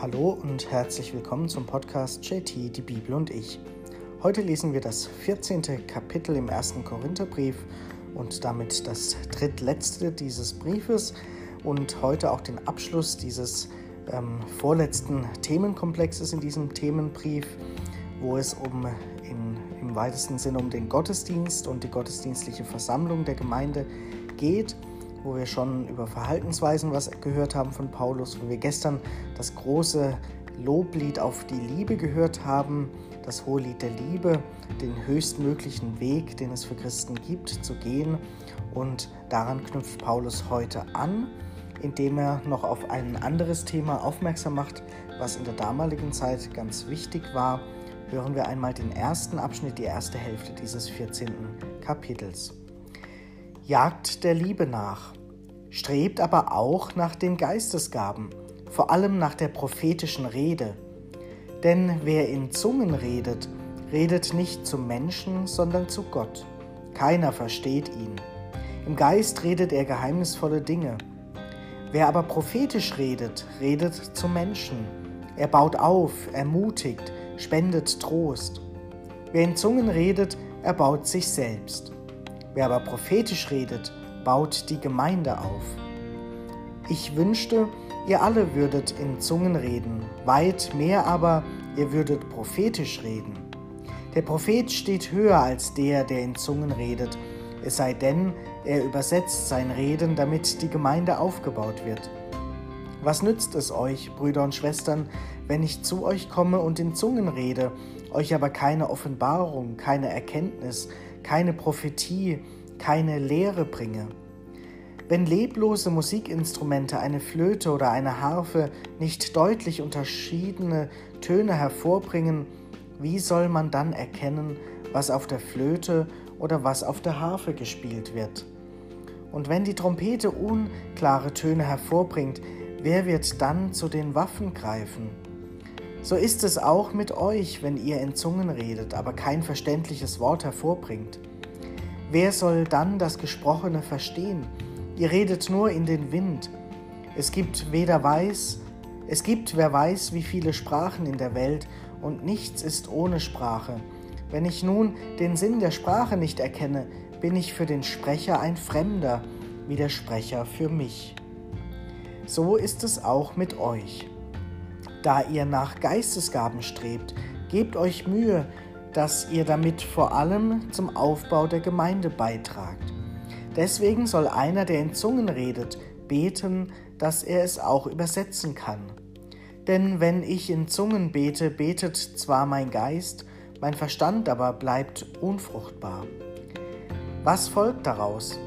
Hallo und herzlich willkommen zum Podcast JT, die Bibel und ich. Heute lesen wir das 14. Kapitel im ersten Korintherbrief und damit das drittletzte dieses Briefes und heute auch den Abschluss dieses ähm, vorletzten Themenkomplexes in diesem Themenbrief, wo es um in, im weitesten Sinne um den Gottesdienst und die gottesdienstliche Versammlung der Gemeinde geht wo wir schon über Verhaltensweisen was gehört haben von Paulus, wo wir gestern das große Loblied auf die Liebe gehört haben, das hohe Lied der Liebe, den höchstmöglichen Weg, den es für Christen gibt, zu gehen. Und daran knüpft Paulus heute an, indem er noch auf ein anderes Thema aufmerksam macht, was in der damaligen Zeit ganz wichtig war. Hören wir einmal den ersten Abschnitt, die erste Hälfte dieses 14. Kapitels jagt der Liebe nach, strebt aber auch nach den Geistesgaben, vor allem nach der prophetischen Rede. Denn wer in Zungen redet, redet nicht zum Menschen, sondern zu Gott. Keiner versteht ihn. Im Geist redet er geheimnisvolle Dinge. Wer aber prophetisch redet, redet zum Menschen. Er baut auf, ermutigt, spendet Trost. Wer in Zungen redet, erbaut sich selbst. Wer aber prophetisch redet, baut die Gemeinde auf. Ich wünschte, ihr alle würdet in Zungen reden, weit mehr aber, ihr würdet prophetisch reden. Der Prophet steht höher als der, der in Zungen redet, es sei denn, er übersetzt sein Reden, damit die Gemeinde aufgebaut wird. Was nützt es euch, Brüder und Schwestern, wenn ich zu euch komme und in Zungen rede, euch aber keine Offenbarung, keine Erkenntnis, keine Prophetie, keine Lehre bringe. Wenn leblose Musikinstrumente, eine Flöte oder eine Harfe nicht deutlich unterschiedene Töne hervorbringen, wie soll man dann erkennen, was auf der Flöte oder was auf der Harfe gespielt wird? Und wenn die Trompete unklare Töne hervorbringt, wer wird dann zu den Waffen greifen? So ist es auch mit euch, wenn ihr in Zungen redet, aber kein verständliches Wort hervorbringt. Wer soll dann das Gesprochene verstehen? Ihr redet nur in den Wind. Es gibt weder weiß, es gibt wer weiß, wie viele Sprachen in der Welt, und nichts ist ohne Sprache. Wenn ich nun den Sinn der Sprache nicht erkenne, bin ich für den Sprecher ein Fremder, wie der Sprecher für mich. So ist es auch mit euch. Da ihr nach Geistesgaben strebt, gebt euch Mühe, dass ihr damit vor allem zum Aufbau der Gemeinde beitragt. Deswegen soll einer, der in Zungen redet, beten, dass er es auch übersetzen kann. Denn wenn ich in Zungen bete, betet zwar mein Geist, mein Verstand aber bleibt unfruchtbar. Was folgt daraus?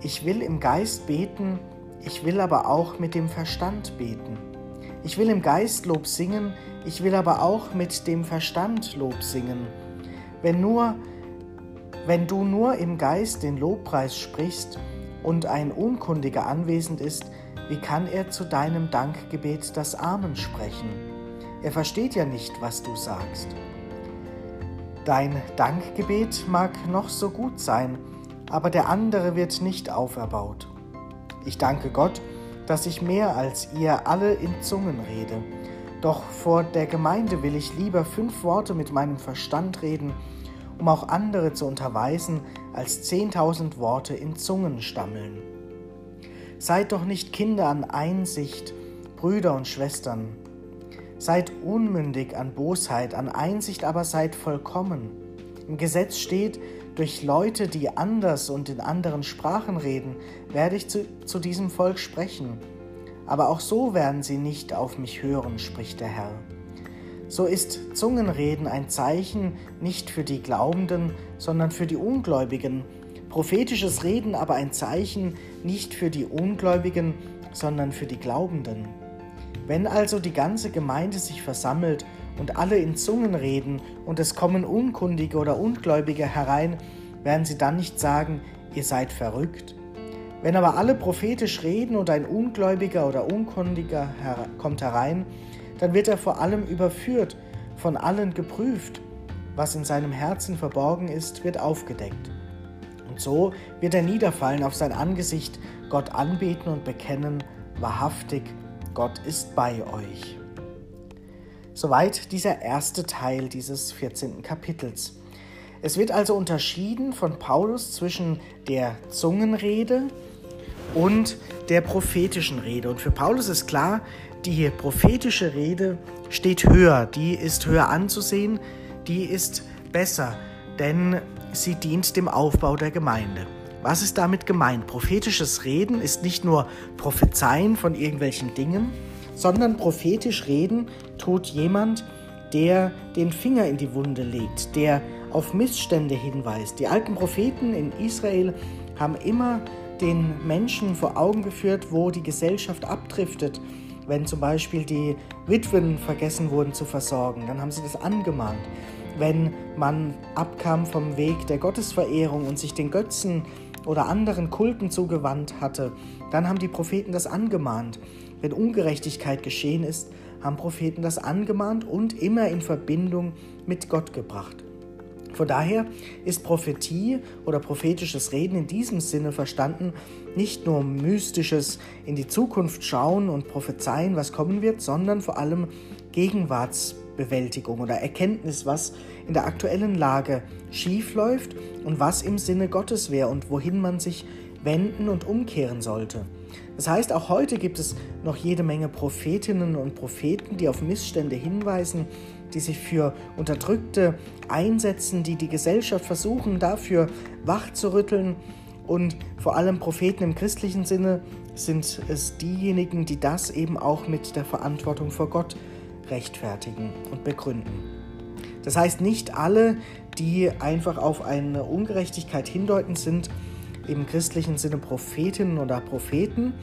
Ich will im Geist beten, ich will aber auch mit dem Verstand beten. Ich will im Geist Lob singen, ich will aber auch mit dem Verstand Lob singen. Wenn, nur, wenn du nur im Geist den Lobpreis sprichst und ein Unkundiger anwesend ist, wie kann er zu deinem Dankgebet das Amen sprechen? Er versteht ja nicht, was du sagst. Dein Dankgebet mag noch so gut sein, aber der andere wird nicht auferbaut. Ich danke Gott, dass ich mehr als ihr alle in Zungen rede. Doch vor der Gemeinde will ich lieber fünf Worte mit meinem Verstand reden, um auch andere zu unterweisen, als zehntausend Worte in Zungen stammeln. Seid doch nicht Kinder an Einsicht, Brüder und Schwestern. Seid unmündig an Bosheit, an Einsicht aber seid vollkommen. Im Gesetz steht, durch Leute, die anders und in anderen Sprachen reden, werde ich zu, zu diesem Volk sprechen. Aber auch so werden sie nicht auf mich hören, spricht der Herr. So ist Zungenreden ein Zeichen nicht für die Glaubenden, sondern für die Ungläubigen, prophetisches Reden aber ein Zeichen nicht für die Ungläubigen, sondern für die Glaubenden. Wenn also die ganze Gemeinde sich versammelt und alle in Zungen reden und es kommen Unkundige oder Ungläubige herein, werden sie dann nicht sagen, ihr seid verrückt. Wenn aber alle prophetisch reden und ein Ungläubiger oder Unkundiger her kommt herein, dann wird er vor allem überführt, von allen geprüft. Was in seinem Herzen verborgen ist, wird aufgedeckt. Und so wird er niederfallen auf sein Angesicht, Gott anbeten und bekennen, wahrhaftig, Gott ist bei euch. Soweit dieser erste Teil dieses 14. Kapitels. Es wird also unterschieden von Paulus zwischen der Zungenrede und der prophetischen Rede. Und für Paulus ist klar, die prophetische Rede steht höher, die ist höher anzusehen, die ist besser, denn sie dient dem Aufbau der Gemeinde. Was ist damit gemeint? Prophetisches Reden ist nicht nur Prophezeien von irgendwelchen Dingen, sondern prophetisch reden tut jemand, der den Finger in die Wunde legt, der auf Missstände hinweist. Die alten Propheten in Israel haben immer den Menschen vor Augen geführt, wo die Gesellschaft abdriftet. Wenn zum Beispiel die Witwen vergessen wurden zu versorgen, dann haben sie das angemahnt. Wenn man abkam vom Weg der Gottesverehrung und sich den Götzen oder anderen Kulten zugewandt hatte, dann haben die Propheten das angemahnt. Wenn Ungerechtigkeit geschehen ist, haben Propheten das angemahnt und immer in Verbindung mit Gott gebracht. Von daher ist Prophetie oder prophetisches Reden in diesem Sinne verstanden nicht nur mystisches in die Zukunft schauen und prophezeien, was kommen wird, sondern vor allem Gegenwartsbewältigung oder Erkenntnis, was in der aktuellen Lage schief läuft und was im Sinne Gottes wäre und wohin man sich wenden und umkehren sollte. Das heißt, auch heute gibt es noch jede Menge Prophetinnen und Propheten, die auf Missstände hinweisen, die sich für Unterdrückte einsetzen, die die Gesellschaft versuchen dafür wach zu rütteln. Und vor allem Propheten im christlichen Sinne sind es diejenigen, die das eben auch mit der Verantwortung vor Gott rechtfertigen und begründen. Das heißt, nicht alle, die einfach auf eine Ungerechtigkeit hindeuten, sind im christlichen Sinne Prophetinnen oder Propheten,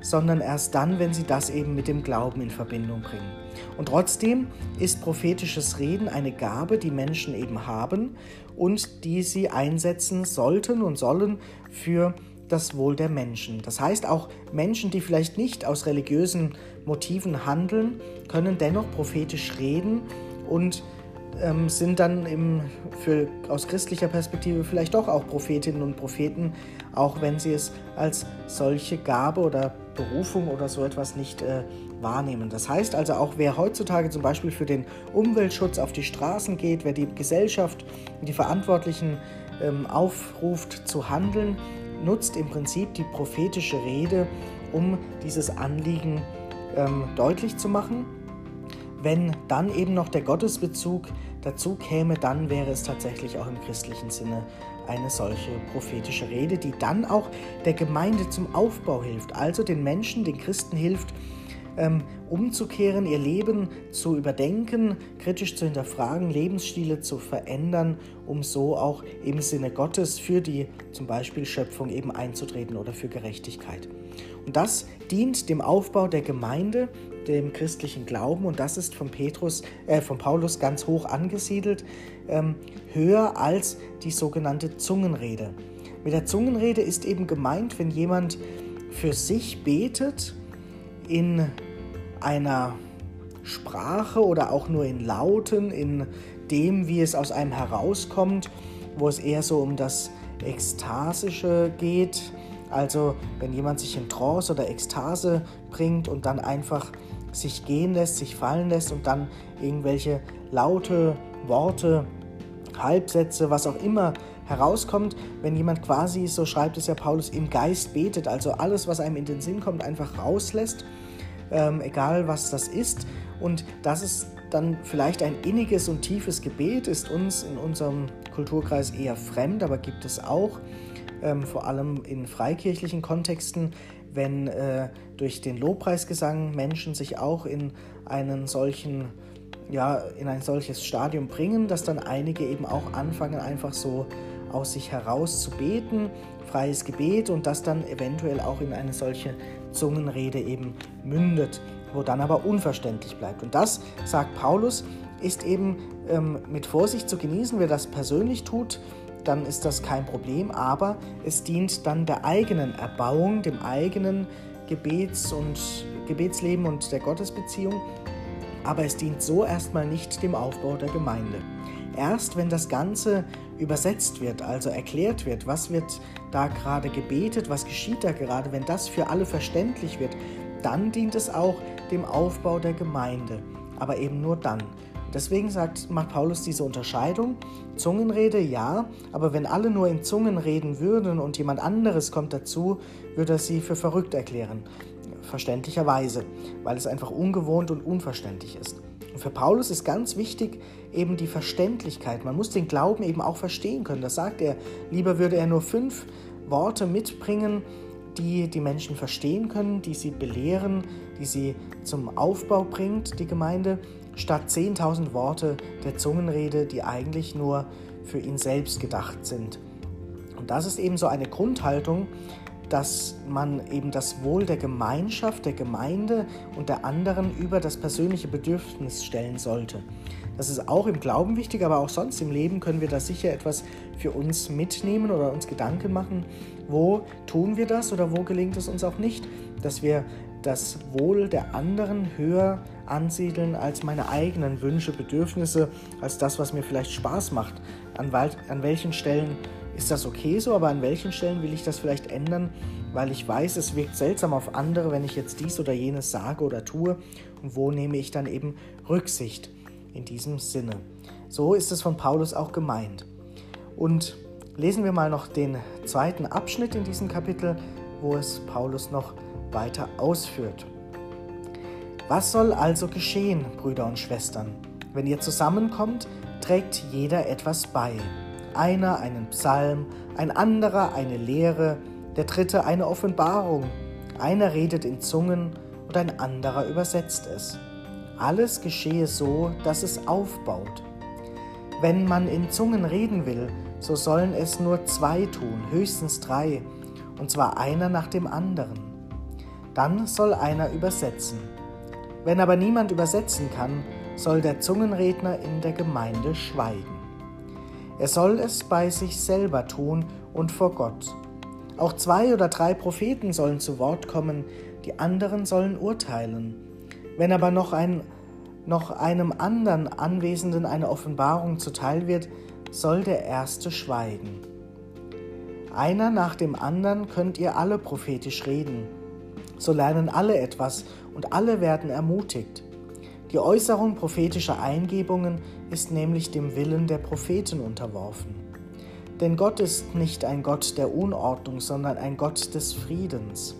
sondern erst dann, wenn sie das eben mit dem Glauben in Verbindung bringen. Und trotzdem ist prophetisches Reden eine Gabe, die Menschen eben haben und die sie einsetzen sollten und sollen für das Wohl der Menschen. Das heißt, auch Menschen, die vielleicht nicht aus religiösen Motiven handeln, können dennoch prophetisch reden und ähm, sind dann im, für, aus christlicher Perspektive vielleicht doch auch Prophetinnen und Propheten, auch wenn sie es als solche Gabe oder Berufung oder so etwas nicht äh, wahrnehmen. Das heißt also auch, wer heutzutage zum Beispiel für den Umweltschutz auf die Straßen geht, wer die Gesellschaft und die Verantwortlichen ähm, aufruft zu handeln, nutzt im Prinzip die prophetische Rede, um dieses Anliegen ähm, deutlich zu machen wenn dann eben noch der Gottesbezug dazu käme, dann wäre es tatsächlich auch im christlichen Sinne eine solche prophetische Rede, die dann auch der Gemeinde zum Aufbau hilft, also den Menschen, den Christen hilft, ähm, umzukehren, ihr Leben zu überdenken, kritisch zu hinterfragen, Lebensstile zu verändern, um so auch im Sinne Gottes für die zum Beispiel Schöpfung eben einzutreten oder für Gerechtigkeit. Und das dient dem Aufbau der Gemeinde, dem christlichen Glauben und das ist von Petrus, äh, von Paulus ganz hoch angesiedelt, ähm, höher als die sogenannte Zungenrede. Mit der Zungenrede ist eben gemeint, wenn jemand für sich betet in einer Sprache oder auch nur in Lauten, in dem, wie es aus einem herauskommt, wo es eher so um das Ekstasische geht. Also wenn jemand sich in Trance oder Ekstase bringt und dann einfach sich gehen lässt, sich fallen lässt und dann irgendwelche laute Worte, Halbsätze, was auch immer herauskommt, wenn jemand quasi, so schreibt es ja Paulus, im Geist betet, also alles, was einem in den Sinn kommt, einfach rauslässt, ähm, egal was das ist. Und das ist dann vielleicht ein inniges und tiefes Gebet, ist uns in unserem Kulturkreis eher fremd, aber gibt es auch, ähm, vor allem in freikirchlichen Kontexten, wenn äh, durch den Lobpreisgesang Menschen sich auch in einen solchen ja, in ein solches Stadium bringen, dass dann einige eben auch anfangen, einfach so aus sich heraus zu beten, freies Gebet und das dann eventuell auch in eine solche Zungenrede eben mündet, wo dann aber unverständlich bleibt. Und das, sagt Paulus, ist eben ähm, mit Vorsicht zu genießen. Wer das persönlich tut, dann ist das kein Problem, aber es dient dann der eigenen Erbauung, dem eigenen Gebets- und Gebetsleben und der Gottesbeziehung, aber es dient so erstmal nicht dem Aufbau der Gemeinde. Erst wenn das Ganze übersetzt wird, also erklärt wird, was wird da gerade gebetet, was geschieht da gerade, wenn das für alle verständlich wird, dann dient es auch dem Aufbau der Gemeinde. aber eben nur dann. Deswegen sagt, macht Paulus diese Unterscheidung. Zungenrede ja, aber wenn alle nur in Zungen reden würden und jemand anderes kommt dazu, würde er sie für verrückt erklären. Verständlicherweise, weil es einfach ungewohnt und unverständlich ist. Und für Paulus ist ganz wichtig eben die Verständlichkeit. Man muss den Glauben eben auch verstehen können. Das sagt er. Lieber würde er nur fünf Worte mitbringen, die die Menschen verstehen können, die sie belehren, die sie zum Aufbau bringt, die Gemeinde, statt 10.000 Worte der Zungenrede, die eigentlich nur für ihn selbst gedacht sind. Und das ist eben so eine Grundhaltung, dass man eben das Wohl der Gemeinschaft, der Gemeinde und der anderen über das persönliche Bedürfnis stellen sollte. Das ist auch im Glauben wichtig, aber auch sonst im Leben können wir da sicher etwas für uns mitnehmen oder uns Gedanken machen, wo tun wir das oder wo gelingt es uns auch nicht, dass wir das Wohl der anderen höher ansiedeln als meine eigenen Wünsche, Bedürfnisse, als das, was mir vielleicht Spaß macht. An, an welchen Stellen ist das okay so, aber an welchen Stellen will ich das vielleicht ändern, weil ich weiß, es wirkt seltsam auf andere, wenn ich jetzt dies oder jenes sage oder tue und wo nehme ich dann eben Rücksicht in diesem Sinne. So ist es von Paulus auch gemeint. Und lesen wir mal noch den zweiten Abschnitt in diesem Kapitel, wo es Paulus noch weiter ausführt. Was soll also geschehen, Brüder und Schwestern? Wenn ihr zusammenkommt, trägt jeder etwas bei. Einer einen Psalm, ein anderer eine Lehre, der dritte eine Offenbarung. Einer redet in Zungen und ein anderer übersetzt es. Alles geschehe so, dass es aufbaut. Wenn man in Zungen reden will, so sollen es nur zwei tun, höchstens drei, und zwar einer nach dem anderen. Dann soll einer übersetzen. Wenn aber niemand übersetzen kann, soll der Zungenredner in der Gemeinde schweigen. Er soll es bei sich selber tun und vor Gott. Auch zwei oder drei Propheten sollen zu Wort kommen, die anderen sollen urteilen. Wenn aber noch, ein, noch einem anderen Anwesenden eine Offenbarung zuteil wird, soll der Erste schweigen. Einer nach dem anderen könnt ihr alle prophetisch reden. So lernen alle etwas und alle werden ermutigt. Die Äußerung prophetischer Eingebungen ist nämlich dem Willen der Propheten unterworfen. Denn Gott ist nicht ein Gott der Unordnung, sondern ein Gott des Friedens.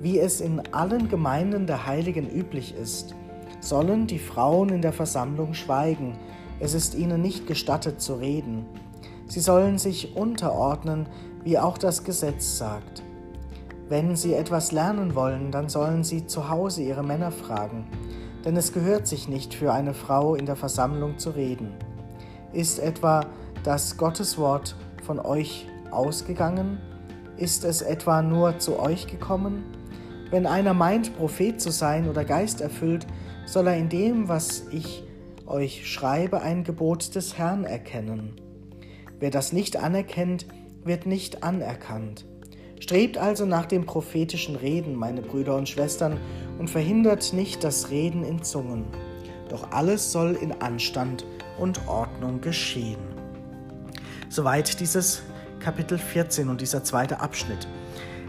Wie es in allen Gemeinden der Heiligen üblich ist, sollen die Frauen in der Versammlung schweigen, es ist ihnen nicht gestattet zu reden. Sie sollen sich unterordnen, wie auch das Gesetz sagt. Wenn sie etwas lernen wollen, dann sollen sie zu Hause ihre Männer fragen, denn es gehört sich nicht für eine Frau in der Versammlung zu reden. Ist etwa das Gotteswort von euch ausgegangen? Ist es etwa nur zu euch gekommen? Wenn einer meint, Prophet zu sein oder Geist erfüllt, soll er in dem, was ich euch schreibe, ein Gebot des Herrn erkennen. Wer das nicht anerkennt, wird nicht anerkannt. Strebt also nach dem prophetischen Reden, meine Brüder und Schwestern, und verhindert nicht das Reden in Zungen. Doch alles soll in Anstand und Ordnung geschehen. Soweit dieses Kapitel 14 und dieser zweite Abschnitt.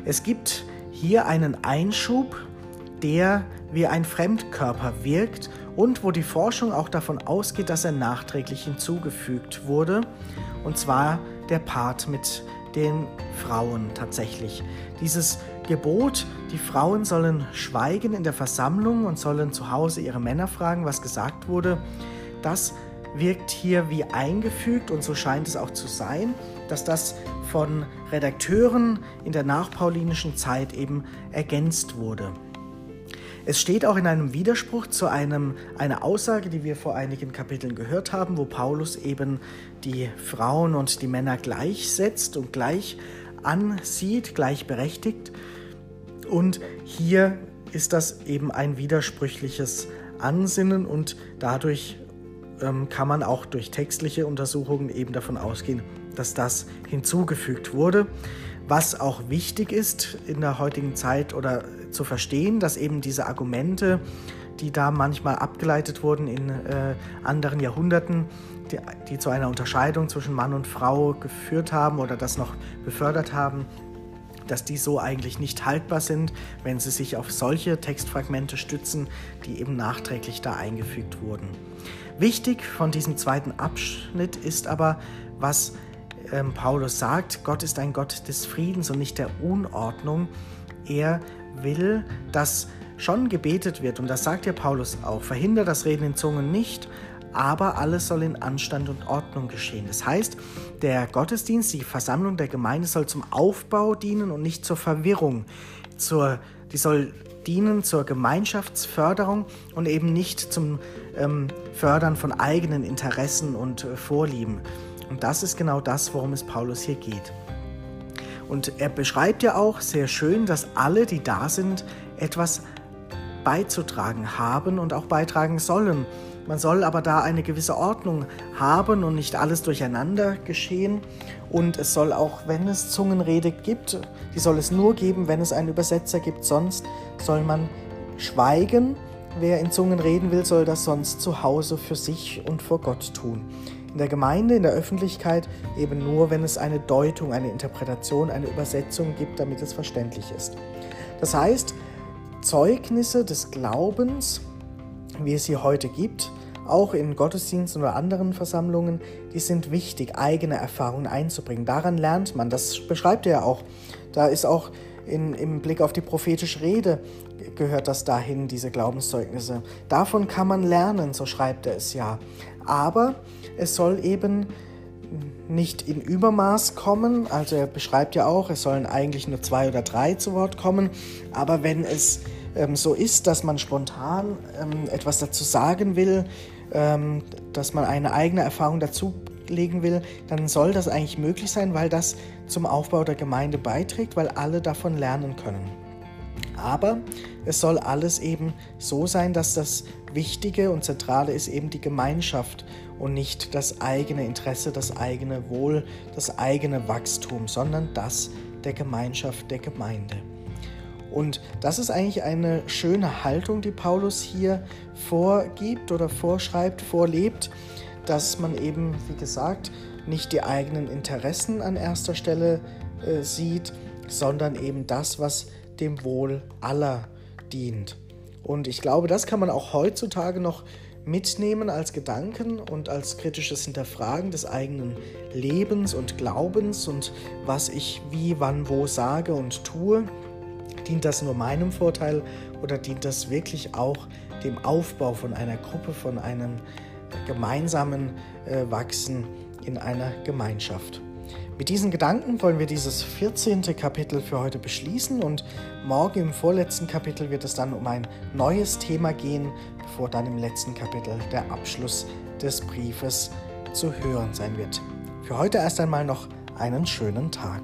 Es gibt hier einen Einschub, der wie ein Fremdkörper wirkt und wo die Forschung auch davon ausgeht, dass er nachträglich hinzugefügt wurde, und zwar der Part mit den Frauen tatsächlich. Dieses Gebot, die Frauen sollen schweigen in der Versammlung und sollen zu Hause ihre Männer fragen, was gesagt wurde, das wirkt hier wie eingefügt und so scheint es auch zu sein, dass das von Redakteuren in der nachpaulinischen Zeit eben ergänzt wurde. Es steht auch in einem Widerspruch zu einem, einer Aussage, die wir vor einigen Kapiteln gehört haben, wo Paulus eben die Frauen und die Männer gleichsetzt und gleich ansieht, gleichberechtigt. Und hier ist das eben ein widersprüchliches Ansinnen und dadurch ähm, kann man auch durch textliche Untersuchungen eben davon ausgehen, dass das hinzugefügt wurde. Was auch wichtig ist in der heutigen Zeit oder zu verstehen, dass eben diese Argumente, die da manchmal abgeleitet wurden in äh, anderen Jahrhunderten, die, die zu einer Unterscheidung zwischen Mann und Frau geführt haben oder das noch befördert haben, dass die so eigentlich nicht haltbar sind, wenn sie sich auf solche Textfragmente stützen, die eben nachträglich da eingefügt wurden. Wichtig von diesem zweiten Abschnitt ist aber, was ähm, Paulus sagt, Gott ist ein Gott des Friedens und nicht der Unordnung. Er will, dass schon gebetet wird, und das sagt ja Paulus auch, verhindert das Reden in Zungen nicht, aber alles soll in Anstand und Ordnung geschehen. Das heißt, der Gottesdienst, die Versammlung der Gemeinde soll zum Aufbau dienen und nicht zur Verwirrung. Zur, die soll dienen zur Gemeinschaftsförderung und eben nicht zum ähm, Fördern von eigenen Interessen und äh, Vorlieben. Und das ist genau das, worum es Paulus hier geht. Und er beschreibt ja auch sehr schön, dass alle, die da sind, etwas beizutragen haben und auch beitragen sollen. Man soll aber da eine gewisse Ordnung haben und nicht alles durcheinander geschehen. Und es soll auch, wenn es Zungenrede gibt, die soll es nur geben, wenn es einen Übersetzer gibt. Sonst soll man schweigen. Wer in Zungen reden will, soll das sonst zu Hause für sich und vor Gott tun. In der Gemeinde, in der Öffentlichkeit eben nur, wenn es eine Deutung, eine Interpretation, eine Übersetzung gibt, damit es verständlich ist. Das heißt, Zeugnisse des Glaubens, wie es sie heute gibt, auch in Gottesdiensten oder anderen Versammlungen, die sind wichtig, eigene Erfahrungen einzubringen. Daran lernt man, das beschreibt er ja auch. Da ist auch in, im Blick auf die prophetische Rede gehört das dahin, diese Glaubenszeugnisse. Davon kann man lernen, so schreibt er es ja. Aber es soll eben nicht in Übermaß kommen. Also er beschreibt ja auch, es sollen eigentlich nur zwei oder drei zu Wort kommen. Aber wenn es ähm, so ist, dass man spontan ähm, etwas dazu sagen will, ähm, dass man eine eigene Erfahrung dazulegen will, dann soll das eigentlich möglich sein, weil das zum Aufbau der Gemeinde beiträgt, weil alle davon lernen können. Aber es soll alles eben so sein, dass das Wichtige und Zentrale ist eben die Gemeinschaft und nicht das eigene Interesse, das eigene Wohl, das eigene Wachstum, sondern das der Gemeinschaft der Gemeinde. Und das ist eigentlich eine schöne Haltung, die Paulus hier vorgibt oder vorschreibt, vorlebt, dass man eben, wie gesagt, nicht die eigenen Interessen an erster Stelle äh, sieht, sondern eben das, was dem Wohl aller dient. Und ich glaube, das kann man auch heutzutage noch mitnehmen als Gedanken und als kritisches Hinterfragen des eigenen Lebens und Glaubens und was ich wie, wann, wo sage und tue. Dient das nur meinem Vorteil oder dient das wirklich auch dem Aufbau von einer Gruppe, von einem gemeinsamen äh, Wachsen in einer Gemeinschaft? Mit diesen Gedanken wollen wir dieses 14. Kapitel für heute beschließen und morgen im vorletzten Kapitel wird es dann um ein neues Thema gehen, bevor dann im letzten Kapitel der Abschluss des Briefes zu hören sein wird. Für heute erst einmal noch einen schönen Tag.